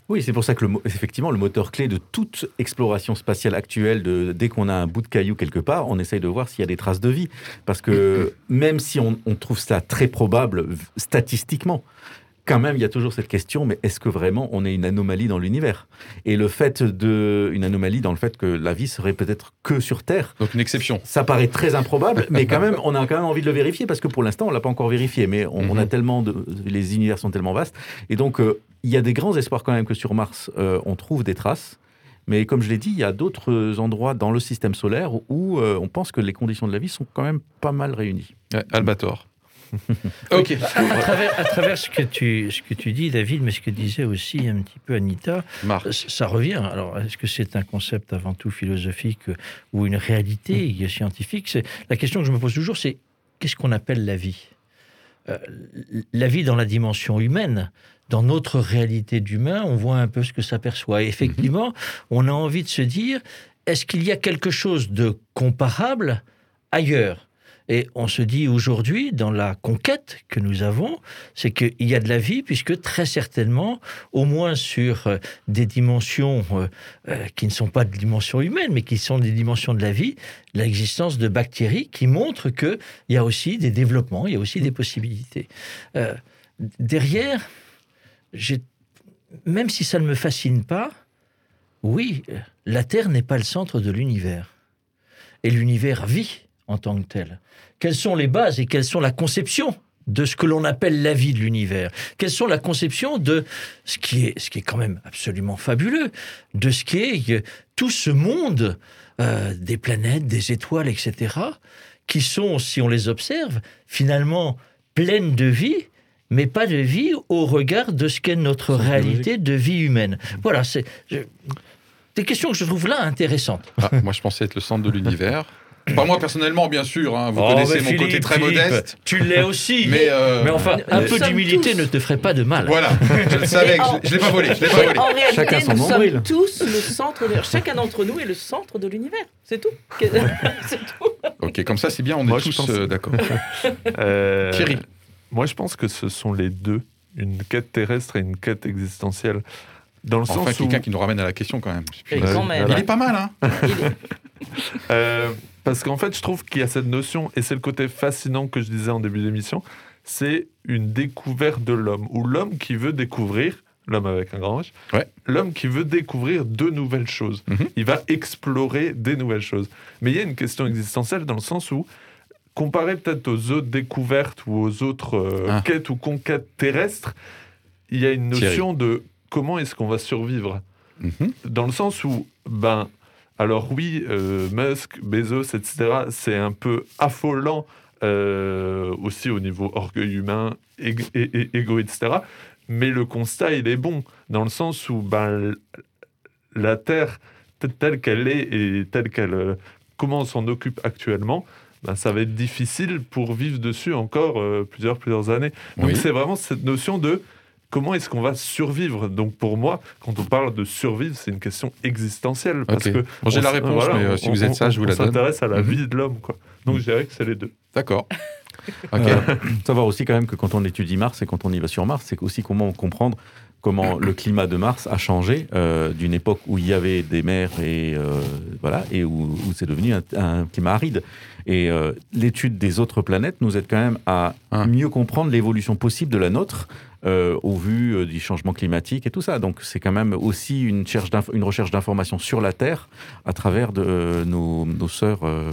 Oui, c'est pour ça que le, effectivement, le moteur clé de toute exploration spatiale actuelle, de, dès qu'on a un bout de caillou quelque part, on essaye de voir s'il y a des traces de vie. Parce que même si on, on trouve ça très probable statistiquement, quand même, il y a toujours cette question, mais est-ce que vraiment on est une anomalie dans l'univers? Et le fait de... Une anomalie dans le fait que la vie serait peut-être que sur Terre, Donc une exception. ça paraît très improbable, mais quand même, on a quand même envie de le vérifier parce que pour l'instant, on l'a pas encore vérifié. Mais on, on a Mhm. tellement de, les univers sont tellement vastes, et donc euh, il y a des grands espoirs quand même que sur Mars, euh, on trouve des traces. Mais comme je l'ai dit, il y a d'autres endroits dans le système solaire où euh, on pense que les conditions de la vie sont quand même pas mal réunies. Ouais, Albator. ok. À travers, à travers ce, que tu, ce que tu dis, David, mais ce que disait aussi un petit peu Anita, Marc. ça revient. Alors, est-ce que c'est un concept avant tout philosophique euh, ou une réalité scientifique? C'est La question que je me pose toujours, c'est qu'est-ce qu'on appelle la vie? Euh, la vie dans la dimension humaine. Dans notre réalité d'humain, on voit un peu ce que ça perçoit. Et effectivement, on a envie de se dire, est-ce qu'il y a quelque chose de comparable ailleurs? Et on se dit aujourd'hui, dans la conquête que nous avons, c'est qu'il y a de la vie, puisque très certainement, au moins sur euh, des dimensions euh, euh, qui ne sont pas de dimensions humaines, mais qui sont des dimensions de la vie, l'existence de bactéries qui montrent qu'il y a aussi des développements, il y a aussi des possibilités. Derrière, même si ça ne me fascine pas, oui, la Terre n'est pas le centre de l'univers. Et l'univers vit en tant que tel. Quelles sont les bases et quelles sont la conception de ce que l'on appelle la vie de l'univers? Quelles sont la conception de ce qui est, ce qui est quand même absolument fabuleux, de ce qui est euh, tout ce monde euh, des planètes, des étoiles, etc., qui sont, si on les observe, finalement pleines de vie, mais pas de vie au regard de ce qu'est notre réalité de vie humaine. Voilà, c'est des questions que je trouve là intéressantes. Ah, moi, je pensais être le centre de l'univers. Pas moi personnellement, bien sûr. hein, vous Oh, connaissez mon Philippe, côté très Philippe, modeste. Tu l'es aussi. Mais, euh, Mais enfin, un peu d'humilité ne te ferait pas de mal. Voilà, je le savais. En- Je, je l'ai pas volé. Je l'ai pas Mais volé. en réalité, Chacun son nous nombril. sommes tous le centre de... Chacun d'entre nous est le centre de l'univers. C'est tout. C'est tout. Ok, comme ça, c'est bien. On Moi, est je tous pense- euh, d'accord. Euh, Thierry. Moi, je pense que ce sont les deux, une quête terrestre et une quête existentielle. Dans le Enfin, sens où, quelqu'un qui nous ramène à la question quand même. Et Ouais, quand même. Il est pas mal, hein Euh, parce qu'en fait, je trouve qu'il y a cette notion, et c'est le côté fascinant que je disais en début d'émission, c'est une découverte de l'homme, ou l'homme qui veut découvrir, l'homme avec un grand H, Ouais. l'homme qui veut découvrir de nouvelles choses. Mhm. Il va explorer des nouvelles choses. Mais il y a une question existentielle dans le sens où, comparé peut-être aux autres découvertes ou aux autres euh, Ah. quêtes ou conquêtes terrestres, il y a une Thierry. notion de comment est-ce qu'on va survivre Mhm. dans le sens où, ben, alors oui, euh, Musk, Bezos, etc., c'est un peu affolant euh, aussi au niveau orgueil humain, ég- égo, etc. Mais le constat, il est bon, dans le sens où ben, la Terre, telle qu'elle est et telle qu'elle, euh, comment on s'en occupe actuellement, ben, ça va être difficile pour vivre dessus encore plusieurs, plusieurs années. Donc Oui. c'est vraiment cette notion de comment est-ce qu'on va survivre? Donc pour moi, quand on parle de survivre, c'est une question existentielle. Parce Ok. que Bon, j'ai on la réponse, voilà, mais euh, on- si vous êtes on- sage, je vous on la donne. s'intéresse à la Mhm. vie de l'homme. quoi. Donc je dirais que c'est les deux. D'accord. Ok. Euh, savoir aussi quand même que quand on étudie Mars et quand on y va sur Mars, c'est aussi comment comprendre comment le climat de Mars a changé euh, d'une époque où il y avait des mers et euh, voilà et où, où c'est devenu un, un climat aride. Et euh, l'étude des autres planètes nous aide quand même à Hein. mieux comprendre l'évolution possible de la nôtre euh, au vu euh, du changement climatique et tout ça. Donc c'est quand même aussi une, une recherche d'informations sur la Terre à travers de, euh, nos, nos sœurs euh,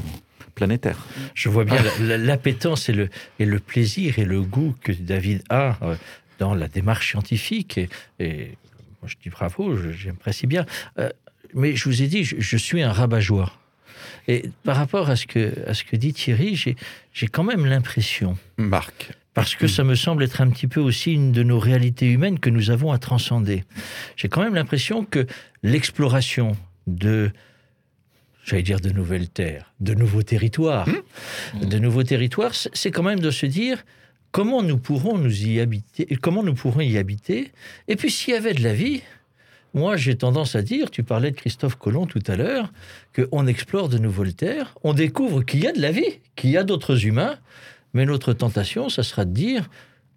planétaires. Je vois bien la- l'appétence et le, et le plaisir et le goût que David a euh, dans la démarche scientifique. Et, et moi, je dis bravo, j'apprécie bien. Euh, mais je vous ai dit, je, je suis un rabat-joie. Et par rapport à ce que, à ce que dit Thierry, j'ai quand même l'impression, Marc. Parce que ça me semble être un petit peu aussi une de nos réalités humaines que nous avons à transcender. J'ai quand même l'impression que l'exploration de, j'allais dire de nouvelles terres, de nouveaux territoires, de nouveaux territoires, c'est c'est quand même de se dire comment nous pourrons nous y habiter, comment nous pourrons y habiter, et puis s'il y avait de la vie. Moi, j'ai tendance à dire, tu parlais de Christophe Colomb tout à l'heure, qu'on explore de nouvelles terres, on découvre qu'il y a de la vie, qu'il y a d'autres humains, mais notre tentation, ça sera de dire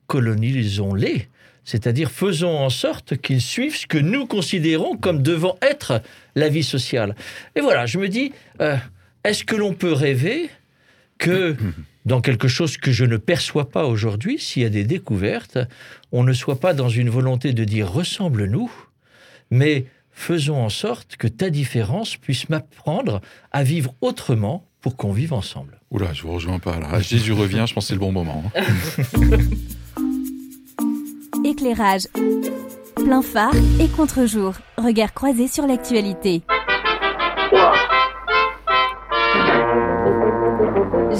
colonisons-les, c'est-à-dire faisons en sorte qu'ils suivent ce que nous considérons comme devant être la vie sociale. Et voilà, je me dis, euh, est-ce que l'on peut rêver que dans quelque chose que je ne perçois pas aujourd'hui, s'il y a des découvertes, on ne soit pas dans une volonté de dire ressemble-nous, mais faisons en sorte que ta différence puisse m'apprendre à vivre autrement pour qu'on vive ensemble. Oula, je vous rejoins pas là. Je dis, je reviens, je pense que c'est le bon moment. hein. Éclairage. Plein phare et contre-jour. Regard croisé sur l'actualité.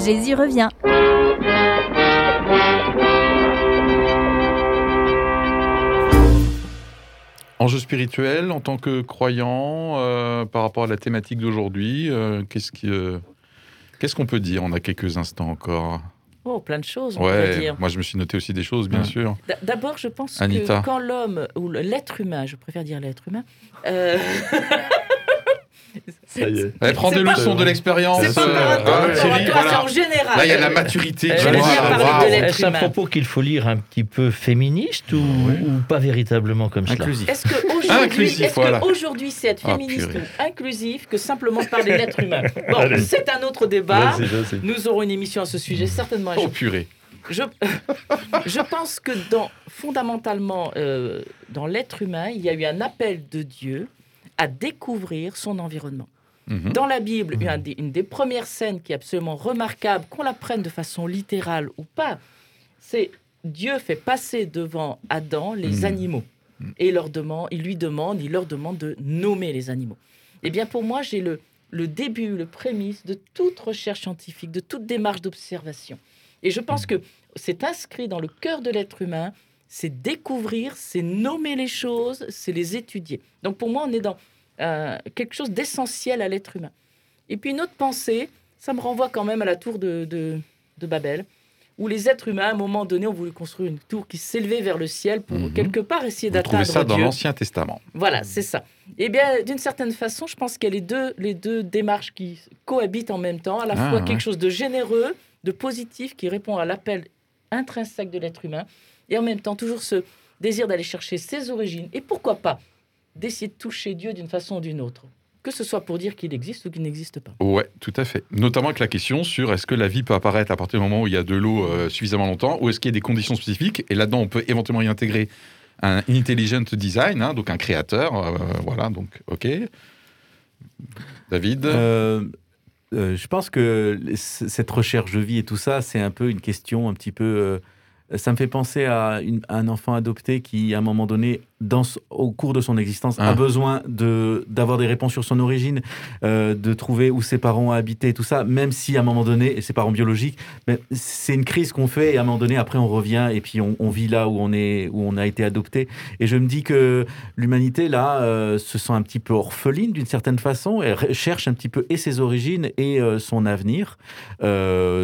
Jésus revient. Enjeu spirituel, en tant que croyant, euh, par rapport à la thématique d'aujourd'hui, euh, qu'est-ce qui, euh, qu'est-ce qu'on peut dire? On a quelques instants encore. Oh, plein de choses, on Ouais, dire. moi je me suis noté aussi des choses, bien Ouais. sûr. D'abord, je pense Anita. que quand l'homme, ou l'être humain, je préfère dire l'être humain, euh, Ça y est. Elle prend C'est des leçons de l'expérience. c'est pas euh, en général. Là, il y a la maturité. Est-ce un propos qu'il faut lire un petit peu féministe ou, ou pas véritablement comme cela Inclusif. Est-ce qu'aujourd'hui, c'est être féministe ou inclusif que simplement parler de l'être humain Bon, c'est un autre débat. Nous aurons une émission à ce sujet certainement. Oh purée. Je, je pense que dans, fondamentalement, euh, dans l'être humain, il y a eu un appel de Dieu à découvrir son environnement. Mhm. Dans la Bible, des- une des premières scènes qui est absolument remarquable, qu'on la prenne de façon littérale ou pas, c'est Dieu fait passer devant Adam les Mhm. animaux et leur demande, il lui demande, il leur demande de nommer les animaux. Eh bien, pour moi, j'ai le, le début, le prémisse de toute recherche scientifique, de toute démarche d'observation. Et je pense que c'est inscrit dans le cœur de l'être humain, c'est découvrir, c'est nommer les choses, c'est les étudier. Donc pour moi, on est dans euh, quelque chose d'essentiel à l'être humain. Et puis une autre pensée, ça me renvoie quand même à la tour de, de, de Babel, où les êtres humains, à un moment donné, ont voulu construire une tour qui s'élevait vers le ciel pour Mhm. quelque part essayer d'atteindre ça dans Dieu. l'Ancien Testament. Voilà, c'est ça. Eh bien, d'une certaine façon, je pense qu'il y a les deux, les deux démarches qui cohabitent en même temps, à la Ah, fois ouais. quelque chose de généreux, de positif, qui répond à l'appel intrinsèque de l'être humain, et en même temps toujours ce désir d'aller chercher ses origines, et pourquoi pas d'essayer de toucher Dieu d'une façon ou d'une autre, que ce soit pour dire qu'il existe ou qu'il n'existe pas. Ouais, tout à fait. Notamment avec la question sur est-ce que la vie peut apparaître à partir du moment où il y a de l'eau euh, suffisamment longtemps, ou est-ce qu'il y a des conditions spécifiques Et là-dedans, on peut éventuellement y intégrer un intelligent design, hein, donc un créateur. euh, voilà, donc ok. David. Euh, euh, je pense que cette recherche de vie et tout ça, c'est un peu une question un petit peu. euh, ça me fait penser à, une- à un enfant adopté qui, à un moment donné, dans, au cours de son existence, Ah. a besoin de d'avoir des réponses sur son origine, euh, de trouver où ses parents ont habité, tout ça, même si à un moment donné, et ses parents biologiques, c'est une crise qu'on fait et à un moment donné, après, on revient et puis on, on vit là où on est, où on a été adopté. Et je me dis que l'humanité là euh, se sent un petit peu orpheline d'une certaine façon et re- cherche un petit peu et ses origines et euh, son avenir.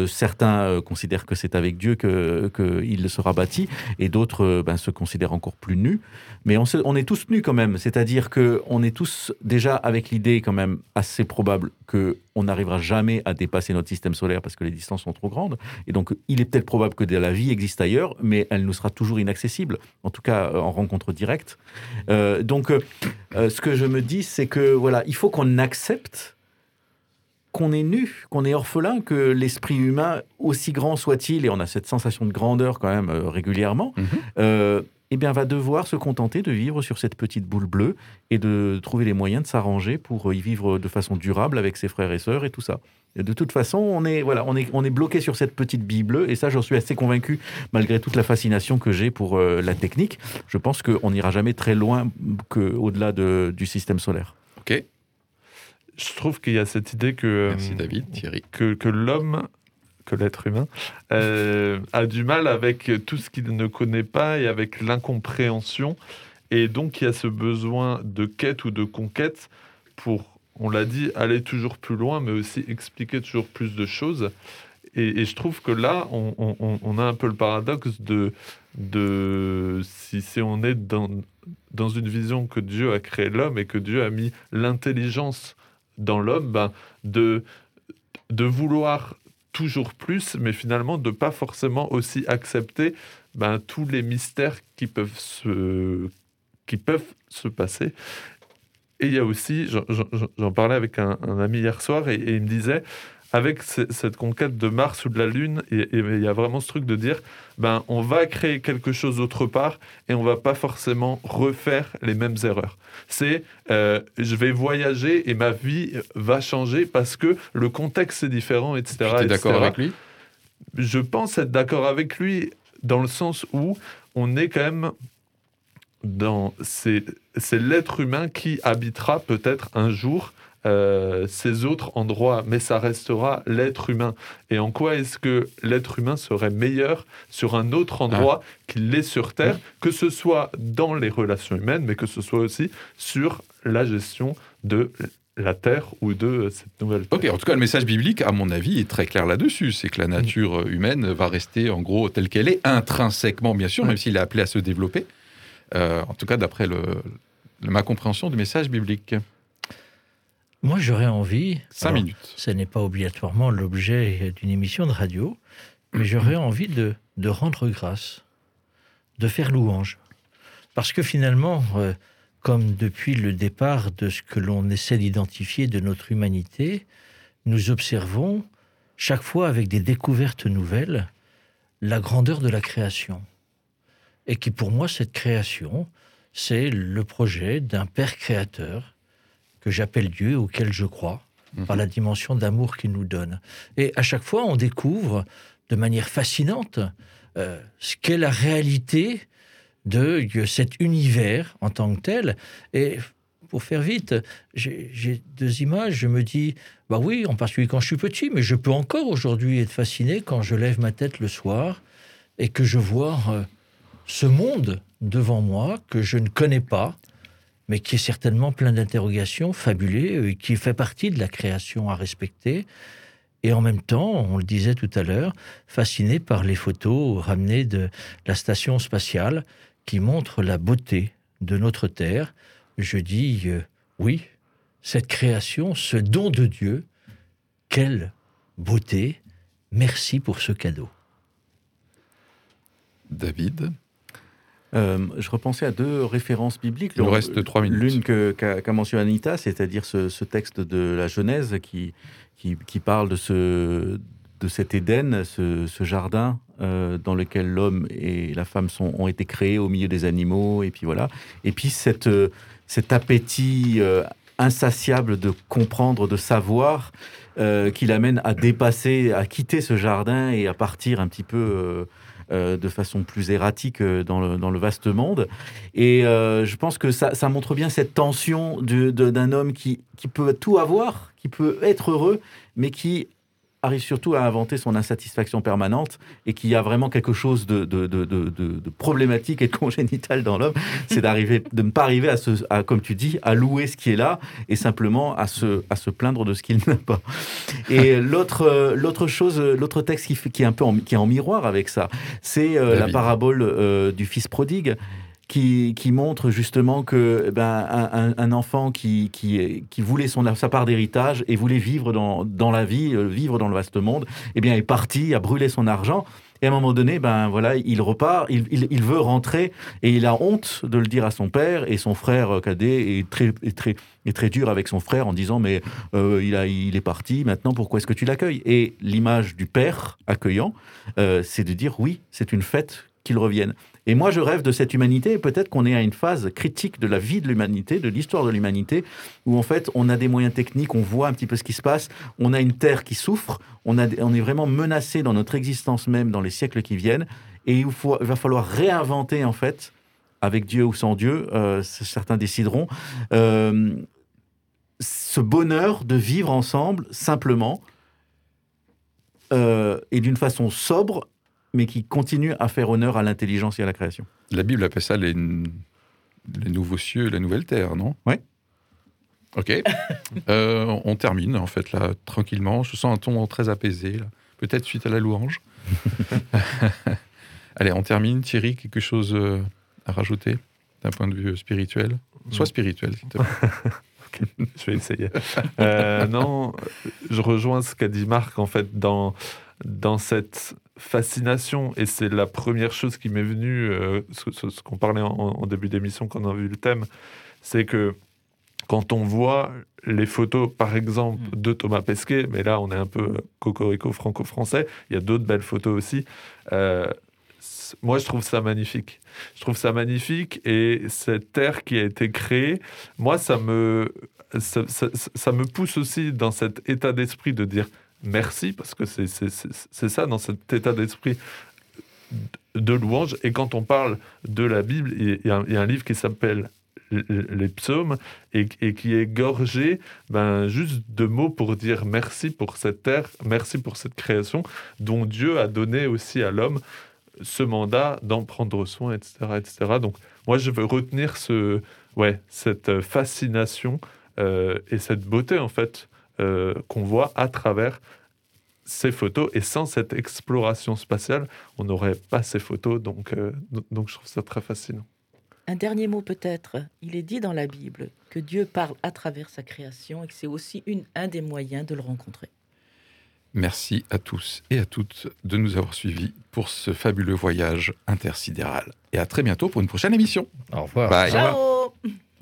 Certains considèrent que c'est avec Dieu que qu'il sera bâti et d'autres ben, se considèrent encore plus nus. Mais on, se- on est tous nus quand même, c'est-à-dire que on est tous déjà avec l'idée quand même assez probable que on n'arrivera jamais à dépasser notre système solaire parce que les distances sont trop grandes. Et donc, il est peut-être probable que de la vie existe ailleurs, mais elle nous sera toujours inaccessible, en tout cas euh, en rencontre directe. Euh, donc, euh, ce que je me dis, c'est que voilà, il faut qu'on accepte qu'on est nu, qu'on est orphelin, que l'esprit humain, aussi grand soit-il, et on a cette sensation de grandeur quand même euh, régulièrement, Mhm. Eh bien, va devoir se contenter de vivre sur cette petite boule bleue et de trouver les moyens de s'arranger pour y vivre de façon durable avec ses frères et sœurs et tout ça. Et de toute façon, on est, voilà, on est, on est bloqué sur cette petite bille bleue, et ça, j'en suis assez convaincu, malgré toute la fascination que j'ai pour euh, la technique. Je pense qu'on n'ira jamais très loin que, au-delà de- du système solaire. Ok. Je trouve qu'il y a cette idée que, Merci euh, David, Thierry. que, que l'homme, que l'être humain, euh, a du mal avec tout ce qu'il ne connaît pas et avec l'incompréhension. Et donc, il y a ce besoin de quête ou de conquête pour, on l'a dit, aller toujours plus loin, mais aussi expliquer toujours plus de choses. Et, je trouve que là, on a un peu le paradoxe de, de si, si on est dans, dans une vision que Dieu a créé l'homme et que Dieu a mis l'intelligence dans l'homme, ben, de, de vouloir toujours plus, mais finalement de pas forcément aussi accepter ben, tous les mystères qui peuvent se, qui peuvent se passer. Et il y a aussi, j'en- parlais avec un, ami hier soir, et il me disait, avec ce- cette conquête de Mars ou de la Lune, et, il y a vraiment ce truc de dire, ben, on va créer quelque chose autre part, et on va pas forcément refaire les mêmes erreurs. C'est, euh, je vais voyager et ma vie va changer parce que le contexte est différent, etc. Tu es d'accord avec lui? Je pense être d'accord avec lui dans le sens où on est quand même dans. C'est c'est l'être humain qui habitera peut-être un jour euh, ces autres endroits, mais ça restera l'être humain. Et en quoi est-ce que l'être humain serait meilleur sur un autre endroit qu'il l'est sur Terre, que ce soit dans les relations humaines, mais que ce soit aussi sur la gestion de la terre ou de cette nouvelle terre? Ok, en tout cas, le message biblique, à mon avis, est très clair là-dessus. C'est que la nature euh, humaine va rester, en gros, telle qu'elle est, intrinsèquement, bien sûr, même s'il est appelé à se développer. Euh, en tout cas, d'après ma compréhension du message biblique. Moi, j'aurais envie. Cinq alors, minutes. Ce n'est pas obligatoirement l'objet d'une émission de radio, mais j'aurais envie de, de rendre grâce, de faire louange. Parce que finalement, euh, comme depuis le départ de ce que l'on essaie d'identifier de notre humanité, nous observons, chaque fois avec des découvertes nouvelles, la grandeur de la création. Et qui, pour moi, cette création, c'est le projet d'un Père créateur que j'appelle Dieu, auquel je crois, par la dimension d'amour qu'il nous donne. Et à chaque fois, on découvre de manière fascinante euh, ce qu'est la réalité de cet univers en tant que tel. Et pour faire vite, j'ai j'ai deux images. Je me dis, bah oui, en particulier quand je suis petit, mais je peux encore aujourd'hui être fasciné quand je lève ma tête le soir et que je vois euh, ce monde devant moi que je ne connais pas, mais qui est certainement plein d'interrogations, fabulé, euh, qui fait partie de la création à respecter. Et en même temps, on le disait tout à l'heure, fasciné par les photos ramenées de la station spatiale qui montrent la beauté de notre Terre. Je dis euh, oui, cette création, ce don de Dieu, quelle beauté, merci pour ce cadeau. David? Euh, je repensais à deux références bibliques. Il nous reste trois minutes. L'une qu'a qu'a mentionné Anita, c'est-à-dire ce, ce texte de la Genèse qui, qui, qui parle de, ce, de cet Éden, ce, ce jardin euh, dans lequel l'homme et la femme sont, ont été créés au milieu des animaux, et puis voilà. Et puis cette, euh, cet appétit euh, insatiable de comprendre, de savoir, euh, qui l'amène à dépasser, à quitter ce jardin et à partir un petit peu euh, euh, de façon plus erratique euh, dans le, dans le vaste monde. Et euh, je pense que ça, ça montre bien cette tension d'un homme qui, qui peut tout avoir, qui peut être heureux, mais qui arrive surtout à inventer son insatisfaction permanente et qui a vraiment quelque chose de, de, de, de- de- de problématique et de congénital dans l'homme, c'est d'arriver, de ne pas arriver à, ce, à, comme tu dis, à louer ce qui est là et simplement à se, à se plaindre de ce qu'il n'a pas. Et l'autre, euh, l'autre chose, euh, l'autre texte qui, qui est un peu en, qui est en miroir avec ça, c'est euh, la parabole euh, du fils prodigue. Qui, montre justement que eh ben, un, enfant qui, qui, voulait son, sa part d'héritage et voulait vivre dans, dans la vie, euh, vivre dans le vaste monde, eh bien, est parti, a brûlé son argent. Et à un moment donné, ben voilà, il repart, il, il- veut rentrer et il a honte de le dire à son père et son frère euh, cadet est très, très, est très dur avec son frère en disant mais euh, il, a, il est parti, maintenant pourquoi est-ce que tu l'accueilles? Et l'image du père accueillant, c'est de dire oui, c'est une fête qu'il revienne. Et moi, je rêve de cette humanité, peut-être qu'on est à une phase critique de la vie de l'humanité, de l'histoire de l'humanité, où en fait, on a des moyens techniques, on voit un petit peu ce qui se passe, on a une terre qui souffre, on, a, on est vraiment menacé dans notre existence même dans les siècles qui viennent, et il va falloir réinventer, en fait, avec Dieu ou sans Dieu, euh, certains décideront, euh, ce bonheur de vivre ensemble simplement euh, et d'une façon sobre, mais qui continue à faire honneur à l'intelligence et à la création. La Bible appelle ça les, les nouveaux cieux et la nouvelle terre, non? Ouais. Ok. Euh, on termine, en fait, là, tranquillement. Je sens un ton très apaisé, là. Peut-être suite à la louange. Allez, on termine. Thierry, quelque chose euh, à rajouter d'un point de vue spirituel? Sois spirituel, s'il te plaît. Je vais essayer. Euh, non, je rejoins ce qu'a dit Marc, en fait, dans, dans cette fascination, et c'est la première chose qui m'est venue, euh, ce, ce- ce qu'on parlait en, en début d'émission quand on a vu le thème, c'est que quand on voit les photos, par exemple, de Thomas Pesquet, mais là on est un peu cocorico franco-français, il y a d'autres belles photos aussi, euh, moi je trouve ça magnifique. Je trouve ça magnifique, et cette terre qui a été créée, moi ça me, ça, ça- ça me pousse aussi dans cet état d'esprit de dire merci, parce que c'est ça, dans cet état d'esprit de louange. Et quand on parle de la Bible, il y a, un livre qui s'appelle les psaumes et, et qui est gorgé ben, juste de mots pour dire merci pour cette terre, merci pour cette création dont Dieu a donné aussi à l'homme ce mandat d'en prendre soin, etc., etc. Donc moi, je veux retenir ce, ouais, cette fascination euh, et cette beauté en fait euh, qu'on voit à travers ces photos. Et sans cette exploration spatiale, on n'aurait pas ces photos. Donc, euh, donc je trouve ça très fascinant. Un dernier mot peut-être. Il est dit dans la Bible que Dieu parle à travers sa création et que c'est aussi une, un des moyens de le rencontrer. Merci à tous et à toutes de nous avoir suivis pour ce fabuleux voyage intersidéral. Et à très bientôt pour une prochaine émission. Au revoir. Bye. Ciao